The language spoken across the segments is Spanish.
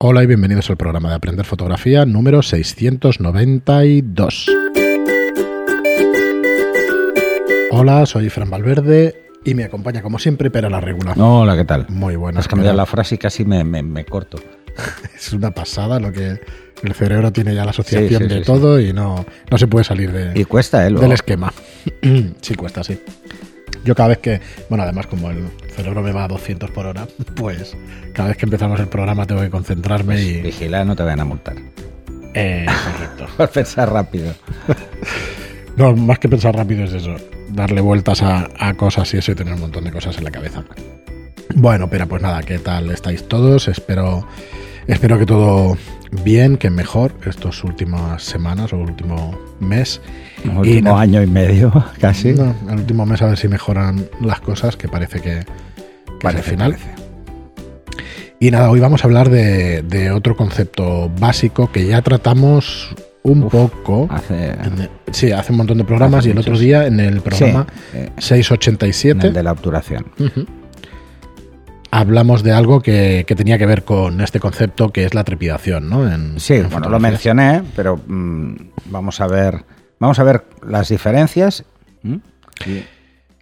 Hola y bienvenidos al programa de Aprender Fotografía número 692. Hola, soy Fran Valverde y me acompaña como siempre Pera la Regula. Hola, ¿qué tal? Muy buenas. Has cambiado la frase y casi me, me- me corto. Es una pasada lo que el cerebro tiene ya la asociación Sí, sí, de sí, todo y no, no se puede salir de, Y cuesta, ¿eh? Del esquema. sí, cuesta, sí. Yo cada vez que, bueno, además como el cerebro me va a 200 por hora, pues cada vez que empezamos el programa tengo que concentrarme y... Vigila, no te vayan a multar. Eh, correcto. Por pensar rápido. No, más que pensar rápido es eso, darle vueltas a, a cosas y eso y tener un montón de cosas en la cabeza. Bueno, pero pues nada, ¿qué tal estáis todos? Espero, espero que todo bien, que mejor estas últimas semanas o último mes. El Y último no- año y medio, casi. No, el último mes a ver si mejoran las cosas, que parece que, que es el Parece, final. parece. Y nada, hoy vamos a hablar de, de otro concepto básico que ya tratamos un Uf, poco. Hace. en sí, hace un montón de programas y el otro día en el programa Sí, eh, en 687 el de la obturación. Ujú. Hablamos de algo que, que tenía que ver con este concepto que es la trepidación, ¿no? En, Sí, en bueno, lo mencioné, pero mm, vamos a ver. Vamos a ver las diferencias. ¿Mm?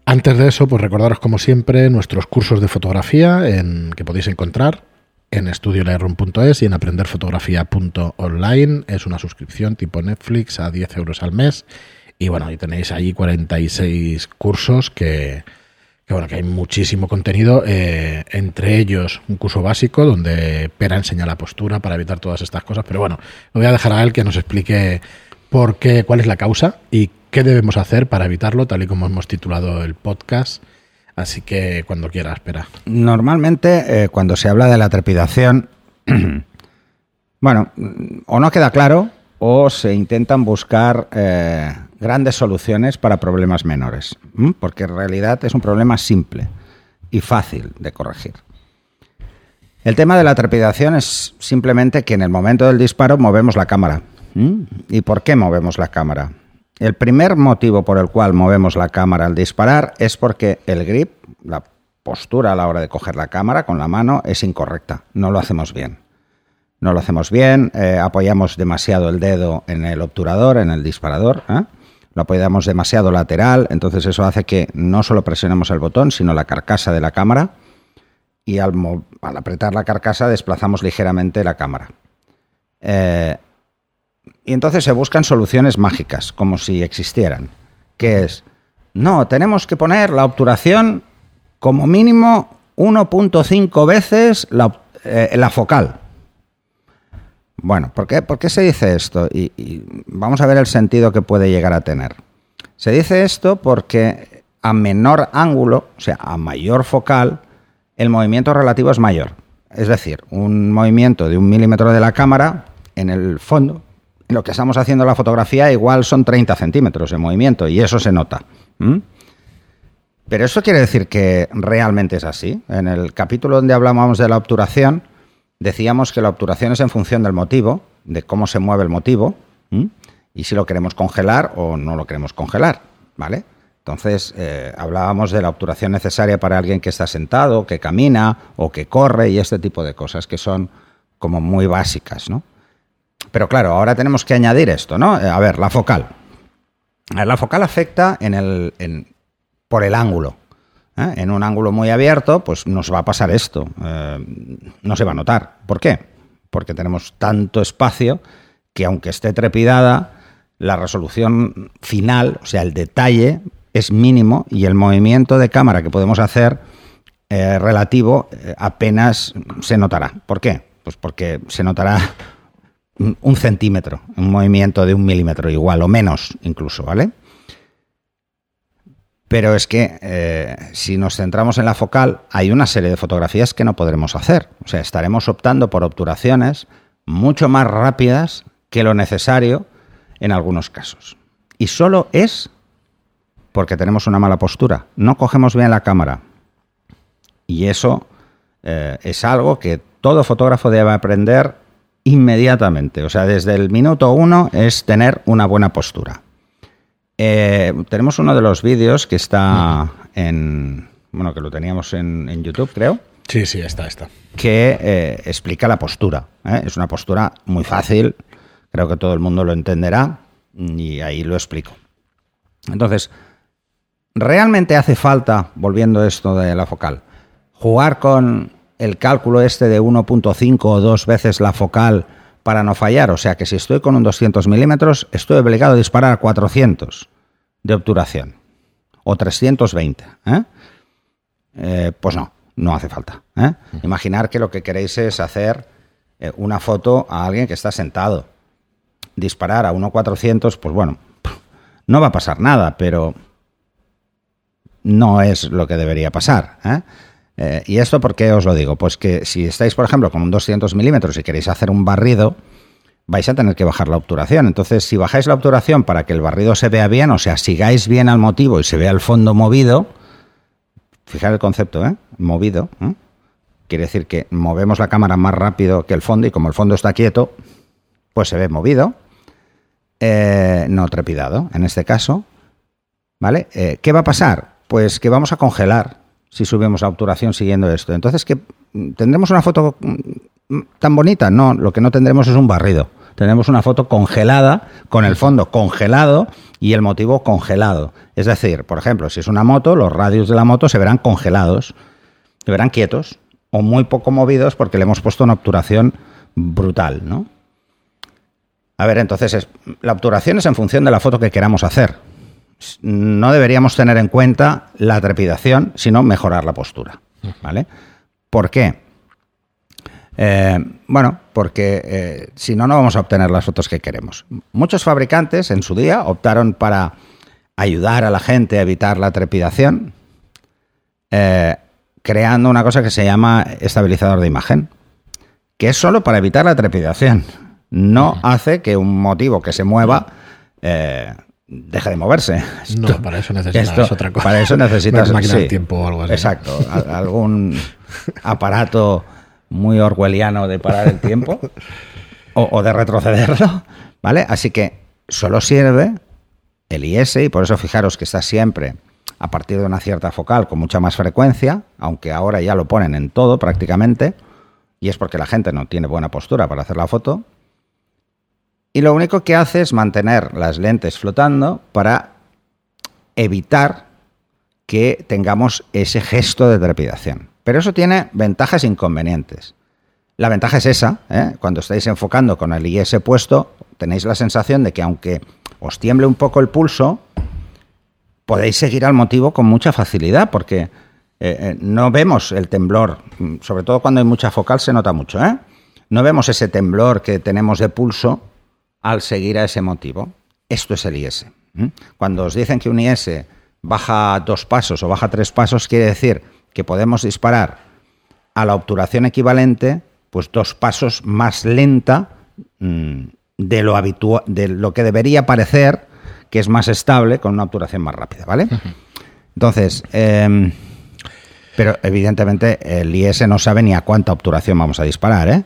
Antes de eso, pues recordaros como siempre nuestros cursos de fotografía en, que podéis encontrar en estudiolightroom.es y en aprenderfotografía.online. Es una suscripción tipo Netflix a 10 euros al mes. Y bueno, y tenéis ahí 46 cursos que, que bueno, que hay muchísimo contenido, eh, entre ellos un curso básico donde Pera enseña la postura para evitar todas estas cosas, pero bueno, lo voy a dejar a él que nos explique por qué, cuál es la causa y qué debemos hacer para evitarlo, tal y como hemos titulado el podcast. Así que cuando quieras, espera. Normalmente, eh, cuando se habla de la trepidación, bueno, o no queda claro o se intentan buscar eh, grandes soluciones para problemas menores, porque en realidad es un problema simple y fácil de corregir. El tema de la trepidación es simplemente que en el momento del disparo movemos la cámara. ¿Y por qué movemos la cámara? El primer motivo por el cual movemos la cámara al disparar es porque el grip, la postura a la hora de coger la cámara con la mano, es incorrecta. No lo hacemos bien. No lo hacemos bien, eh, apoyamos demasiado el dedo en el obturador, en el disparador, ¿eh? Lo apoyamos demasiado lateral, entonces eso hace que no solo presionemos el botón, sino la carcasa de la cámara y al, apretar la carcasa desplazamos ligeramente la cámara. Eh, y entonces se buscan soluciones mágicas, como si existieran, que es, no, tenemos que poner la obturación como mínimo 1.5 veces la, eh, la focal. Bueno, ¿por qué, por qué se dice esto? Y, vamos a ver el sentido que puede llegar a tener. Se dice esto porque a menor ángulo, o sea, a mayor focal, el movimiento relativo es mayor. Es decir, un movimiento de un milímetro de la cámara, en el fondo, en lo que estamos haciendo la fotografía, igual son 30 centímetros de movimiento, y eso se nota. Pero eso quiere decir que realmente es así. En el capítulo donde hablábamos de la obturación, decíamos que la obturación es en función del motivo, de cómo se mueve el motivo, y si lo queremos congelar o no lo queremos congelar, ¿vale? Entonces, eh, hablábamos de la obturación necesaria para alguien que está sentado, que camina o que corre y este tipo de cosas que son como muy básicas, ¿no? Pero claro, ahora tenemos que añadir esto, ¿no? Eh, A ver, la focal. La focal afecta en el, en- por el ángulo. ¿Eh? En un ángulo muy abierto, pues nos va a pasar esto. Eh, no se va a notar. ¿Por qué? Porque tenemos tanto espacio que aunque esté trepidada, la resolución final, o sea, el detalle, es mínimo y el movimiento de cámara que podemos hacer eh, relativo apenas se notará. ¿Por qué? Pues porque se notará un centímetro, un movimiento de un milímetro igual o menos incluso, ¿vale? Pero es que eh, si nos centramos en la focal, hay una serie de fotografías que no podremos hacer. O sea, estaremos optando por obturaciones mucho más rápidas que lo necesario en algunos casos. Y solo es porque tenemos una mala postura. No cogemos bien la cámara. Y eso eh, es algo que todo fotógrafo debe aprender inmediatamente. O sea, desde el minuto uno es tener una buena postura. Eh, tenemos uno de los vídeos que está en. Bueno, que lo teníamos en, en YouTube, creo. Sí, sí, está, está. Que eh, explica la postura. ¿eh? Es una postura muy fácil, creo que todo el mundo lo entenderá y ahí lo explico. Entonces, ¿realmente hace falta, volviendo a esto de la focal, jugar con el cálculo este de 1.5 o dos veces la focal para no fallar? O sea que si estoy con un 200 milímetros, estoy obligado a disparar a 400 de obturación o 320. ¿eh? Eh, pues no, no hace falta. ¿eh? Imaginar que lo que queréis es hacer una foto a alguien que está sentado. Disparar a 1.400, pues bueno, no va a pasar nada, pero no es lo que debería pasar. ¿Y esto por qué os lo digo? Pues que si estáis, por ejemplo, con un 200 milímetros y queréis hacer un barrido, vais a tener que bajar la obturación. Entonces, si bajáis la obturación para que el barrido se vea bien, o sea, sigáis bien al motivo y se vea el fondo movido, fijar el concepto, ¿eh? Movido. ¿eh? Quiere decir que movemos la cámara más rápido que el fondo y como el fondo está quieto, pues se ve movido, eh, no trepidado, en este caso. ¿Vale? Eh, ¿Qué va a pasar? Pues que vamos a congelar si subimos la obturación siguiendo esto. Entonces, que tendremos una foto tan bonita. No, lo que no tendremos es un barrido. Tenemos una foto congelada, con el fondo congelado y el motivo congelado. Es decir, por ejemplo, si es una moto, los radios de la moto se verán congelados, se verán quietos o muy poco movidos porque le hemos puesto una obturación brutal, ¿no? A ver, entonces, la obturación es en función de la foto que queramos hacer. No deberíamos tener en cuenta la trepidación, sino mejorar la postura, ¿vale? ¿Por qué? Eh, bueno, porque eh, si no, no vamos a obtener las fotos que queremos. Muchos fabricantes en su día optaron para ayudar a la gente a evitar la trepidación, eh, creando una cosa que se llama estabilizador de imagen, que es solo para evitar la trepidación. No hace que un motivo que se mueva deje de moverse. no, para eso necesitas otra cosa. Para eso necesitas máquina del tiempo o algo así. Exacto, algún aparato muy orwelliano de parar el tiempo o, de retrocederlo, ¿vale? Así que solo sirve el IS y por eso fijaros que está siempre a partir de una cierta focal con mucha más frecuencia, aunque ahora ya lo ponen en todo prácticamente, y es porque la gente no tiene buena postura para hacer la foto. Y lo único que hace es mantener las lentes flotando para evitar que tengamos ese gesto de trepidación. Pero eso tiene ventajas e inconvenientes. La ventaja es esa, ¿eh? cuando estáis enfocando con el IS puesto, tenéis la sensación de que aunque os tiemble un poco el pulso, podéis seguir al motivo con mucha facilidad, porque eh, eh, no vemos el temblor, sobre todo cuando hay mucha focal se nota mucho, No vemos ese temblor que tenemos de pulso al seguir a ese motivo. Esto es el IS. Cuando os dicen que un IS baja dos pasos o baja tres pasos, quiere decir que podemos disparar a la obturación equivalente, pues dos pasos más lenta mm, de lo habitual, de lo que debería parecer que es más estable con una obturación más rápida, ¿vale? Entonces, em, pero evidentemente el IS no sabe ni a cuánta obturación vamos a disparar, ¿eh?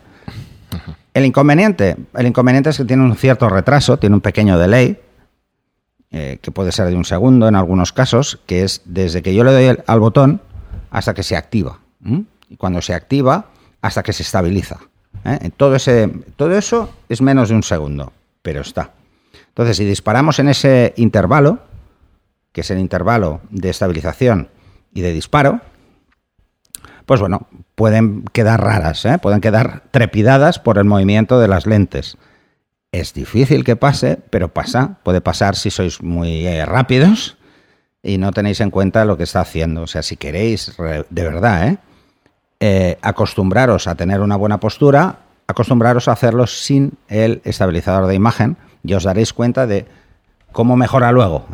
El inconveniente, el inconveniente es que tiene un cierto retraso, tiene un pequeño delay, eh, que puede ser de un segundo en algunos casos, que es desde que yo le doy al botón hasta que se activa. Y cuando se activa, hasta que se estabiliza. ¿eh? Todo, ese, todo eso es menos de un segundo, pero está. Entonces, si disparamos en ese intervalo, que es el intervalo de estabilización y de disparo, pues bueno, pueden quedar raras, ¿eh? pueden quedar trepidadas por el movimiento de las lentes. Es difícil que pase, pero pasa. Puede pasar si sois muy eh, rápidos y no tenéis en cuenta lo que está haciendo. O sea, si queréis, de verdad, ¿eh? ¿eh? acostumbraros a tener una buena postura, acostumbraros a hacerlo sin el estabilizador de imagen y os daréis cuenta de cómo mejora luego.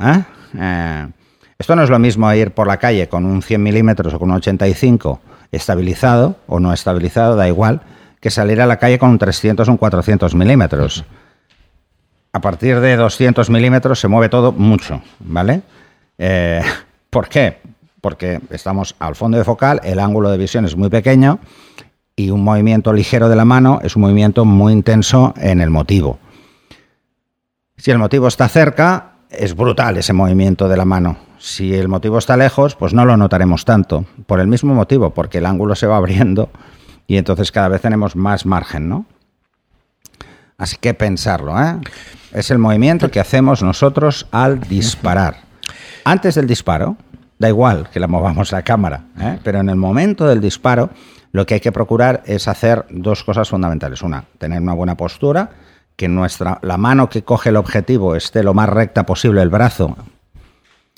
esto no es lo mismo ir por la calle con un 100 milímetros o con un 85 estabilizado o no estabilizado, da igual, que salir a la calle con un 300 o un 400 milímetros. A partir de 200 milímetros se mueve todo mucho, ¿vale? Eh, ¿Por qué? Porque estamos al fondo de focal, el ángulo de visión es muy pequeño y un movimiento ligero de la mano es un movimiento muy intenso en el motivo. Si el motivo está cerca, es brutal ese movimiento de la mano. Si el motivo está lejos, pues no lo notaremos tanto. Por el mismo motivo, porque el ángulo se va abriendo y entonces cada vez tenemos más margen, ¿no? Así que pensarlo, ¿eh? Es el movimiento que hacemos nosotros al disparar. Antes del disparo, da igual que la movamos la cámara, ¿eh? pero en el momento del disparo lo que hay que procurar es hacer dos cosas fundamentales. Una, tener una buena postura, que nuestra, la mano que coge el objetivo esté lo más recta posible, el brazo,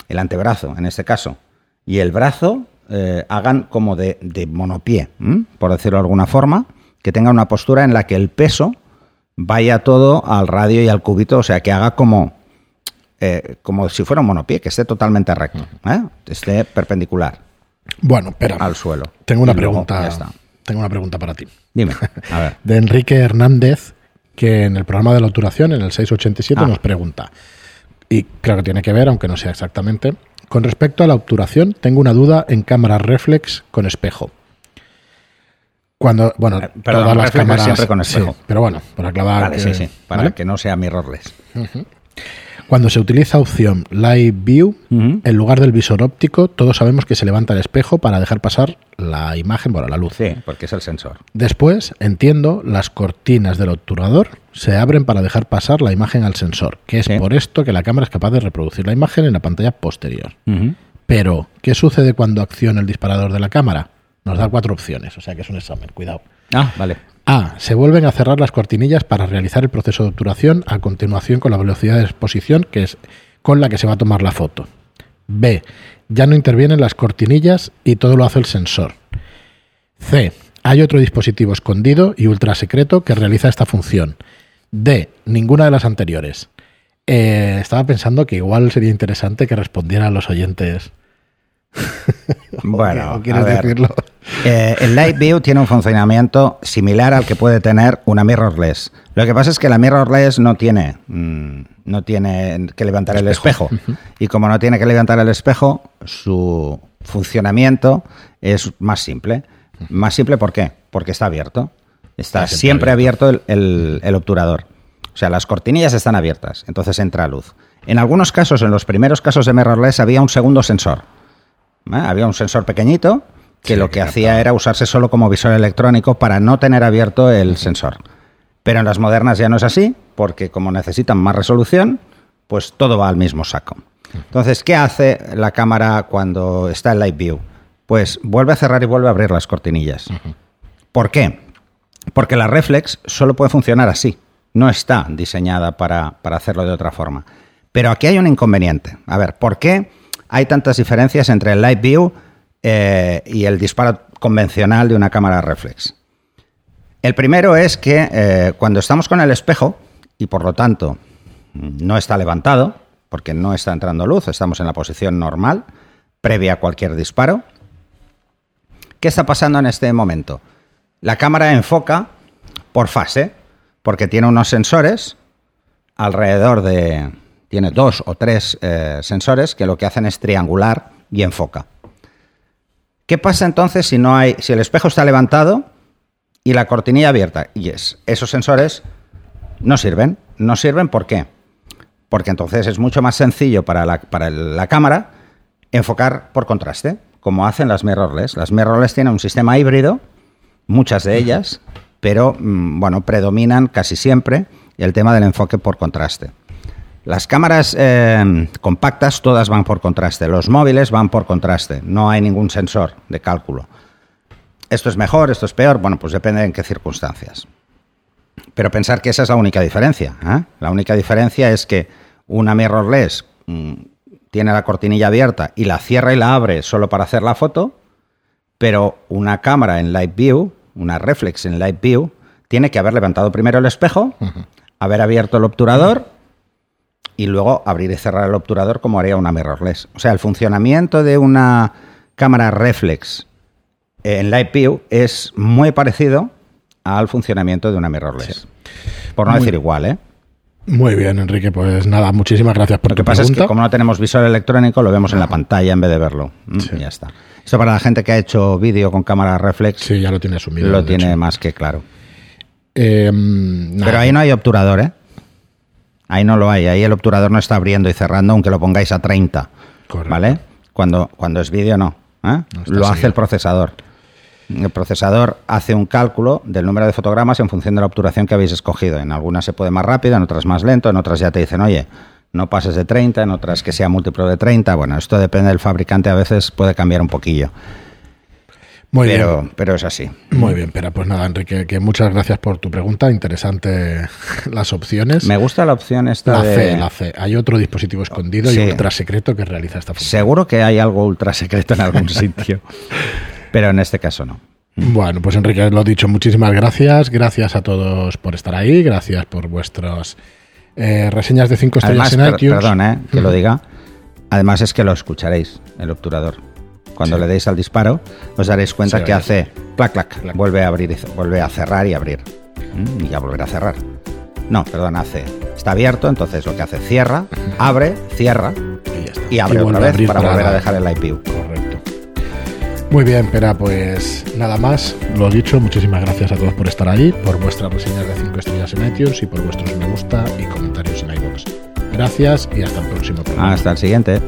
el antebrazo en este caso, y el brazo eh, hagan como de, de monopié, ¿m? por decirlo de alguna forma, que tenga una postura en la que el peso vaya todo al radio y al cubito, o sea, que haga como, eh, como si fuera un monopié, que esté totalmente recto, ¿eh? esté perpendicular Bueno, espera. al suelo. Tengo una luego pregunta. Tengo una pregunta para ti. Dime, a ver. De Enrique Hernández, que en el programa de la obturación, en el 687, Ah. nos pregunta. Y creo que tiene que ver, aunque no sea exactamente. Con respecto a la obturación, tengo una duda en cámara reflex con espejo. Cuando, bueno, Eh, perdón, todas las cámaras. siempre con espejo. sí, pero bueno, para aclarar. Vale, que- sí, sí, para ¿vale? que no sea mirrorless. Cuando se utiliza opción Live View, en lugar del visor óptico, todos sabemos que se levanta el espejo para dejar pasar la imagen, bueno, la luz. Sí, porque es el sensor. Después, entiendo, las cortinas del obturador se abren para dejar pasar la imagen al sensor, que es Sí. por esto que la cámara es capaz de reproducir la imagen en la pantalla posterior. Pero, ¿qué sucede cuando acciona el disparador de la cámara? Nos da cuatro opciones, o sea que es un examen, cuidado. Ah, vale. A. Se vuelven a cerrar las cortinillas para realizar el proceso de obturación a continuación con la velocidad de exposición que es con la que se va a tomar la foto. B. Ya no intervienen las cortinillas y todo lo hace el sensor. C. Hay otro dispositivo escondido y ultra secreto que realiza esta función. D. Ninguna de las anteriores. Eh, estaba pensando que igual sería interesante que respondieran los oyentes. Bueno, ¿O quieres a ver. decirlo? Eh, el Live View tiene un funcionamiento similar al que puede tener una mirrorless. Lo que pasa es que la mirrorless no tiene, mm, no tiene que levantar el espejo. Y como no tiene que levantar el espejo, su funcionamiento es más simple. Más simple ¿por qué? Porque está abierto. Está Está siempre abierto el, el- el obturador. O sea, las cortinillas están abiertas, entonces entra luz. En algunos casos, en los primeros casos de mirrorless, había un segundo sensor. ¿Eh? Había un sensor pequeñito que Sí, lo que captaba. hacía era usarse solo como visor electrónico para no tener abierto el sensor. Pero en las modernas ya no es así, porque como necesitan más resolución, pues todo va al mismo saco. Entonces, ¿qué hace la cámara cuando está en Live View? Pues vuelve a cerrar y vuelve a abrir las cortinillas. ¿Por qué? Porque la reflex solo puede funcionar así. No está diseñada para, para hacerlo de otra forma. Pero aquí hay un inconveniente. A ver, ¿por qué hay tantas diferencias entre el Live View eh, y el disparo convencional de una cámara reflex? El primero es que eh, cuando estamos con el espejo, y por lo tanto no está levantado, porque no está entrando luz, estamos en la posición normal, previa a cualquier disparo, ¿qué está pasando en este momento? La cámara enfoca por fase, porque tiene unos sensores alrededor de... Tiene dos o tres eh, sensores que lo que hacen es triangular y enfoca. ¿Qué pasa entonces si no hay, si el espejo está levantado y la cortinilla abierta? Y es, esos sensores no sirven. No sirven ¿por qué? Porque entonces es mucho más sencillo para la, para la cámara enfocar por contraste, como hacen las mirrorless. Las mirrorless tienen un sistema híbrido, muchas de ellas, pero mm, bueno, predominan casi siempre el tema del enfoque por contraste. Las cámaras eh, compactas todas van por contraste, los móviles van por contraste, no hay ningún sensor de cálculo. Esto es mejor, esto es peor, bueno, pues depende en qué circunstancias. Pero pensar que esa es la única diferencia. ¿eh? La única diferencia es que una mirrorless mm, tiene la cortinilla abierta y la cierra y la abre solo para hacer la foto, pero una cámara en Live View, una reflex en Live View, tiene que haber levantado primero el espejo, haber abierto el obturador y luego abrir y cerrar el obturador como haría una mirrorless. O sea, el funcionamiento de una cámara reflex en Live View es muy parecido al funcionamiento de una mirrorless. Por no Muy- decir igual, ¿eh? Muy bien, Enrique. Pues nada, muchísimas gracias por Lo que tu pasa es que como no tenemos visor electrónico, lo vemos en la pantalla en vez de verlo. Mm, Sí. y Ya está. Esto para la gente que ha hecho vídeo con cámara reflex Sí, ya lo tiene asumido. lo tiene hecho. más que claro. Eh, nada. Pero ahí no hay obturador, ¿eh? Ahí no lo hay. Ahí el obturador no está abriendo y cerrando, aunque lo pongáis a 30. Correcto. ¿vale? Cuando, cuando es vídeo no. ¿eh? No Lo hace seguido. el procesador. El procesador hace un cálculo del número de fotogramas en función de la obturación que habéis escogido. En algunas se puede más rápido, en otras más lento, en otras ya te dicen, oye, no pases de 30, en otras que sea múltiplo de 30. Bueno, esto depende del fabricante, a veces puede cambiar un poquillo. Muy pero, bien. pero es así. Muy bien, pero pues nada, Enrique, que muchas gracias por tu pregunta. Interesante las opciones. Me gusta la opción esta la de... C, la C. Hay otro dispositivo escondido Sí. y ultra secreto que realiza esta función. Seguro que hay algo ultra secreto en algún sitio, pero en este caso no. Bueno, pues Enrique, lo dicho, muchísimas gracias. Gracias a todos por estar ahí. Gracias por vuestras eh, reseñas de 5 estrellas Además, en per- iTunes. perdón, eh, que lo diga. Además es que lo escucharéis, el obturador. Cuando Sí. le deis al disparo, os daréis cuenta Sí, que hace clac, clac, Clac. vuelve a abrir, y vuelve a cerrar y abrir. Mm, Y ya volverá a cerrar. No, perdón, hace. Está abierto, entonces lo que hace cierra, abre, cierra Y ya está. y abre vuelve otra vez para volver a dejar el IPU. Correcto. Muy bien, Pera, pues nada más. Lo dicho, muchísimas gracias a todos por estar ahí, por vuestras reseñas de 5 estrellas en iTunes y por vuestros me gusta y comentarios en iVoox. Gracias y hasta el próximo programa. Hasta el siguiente.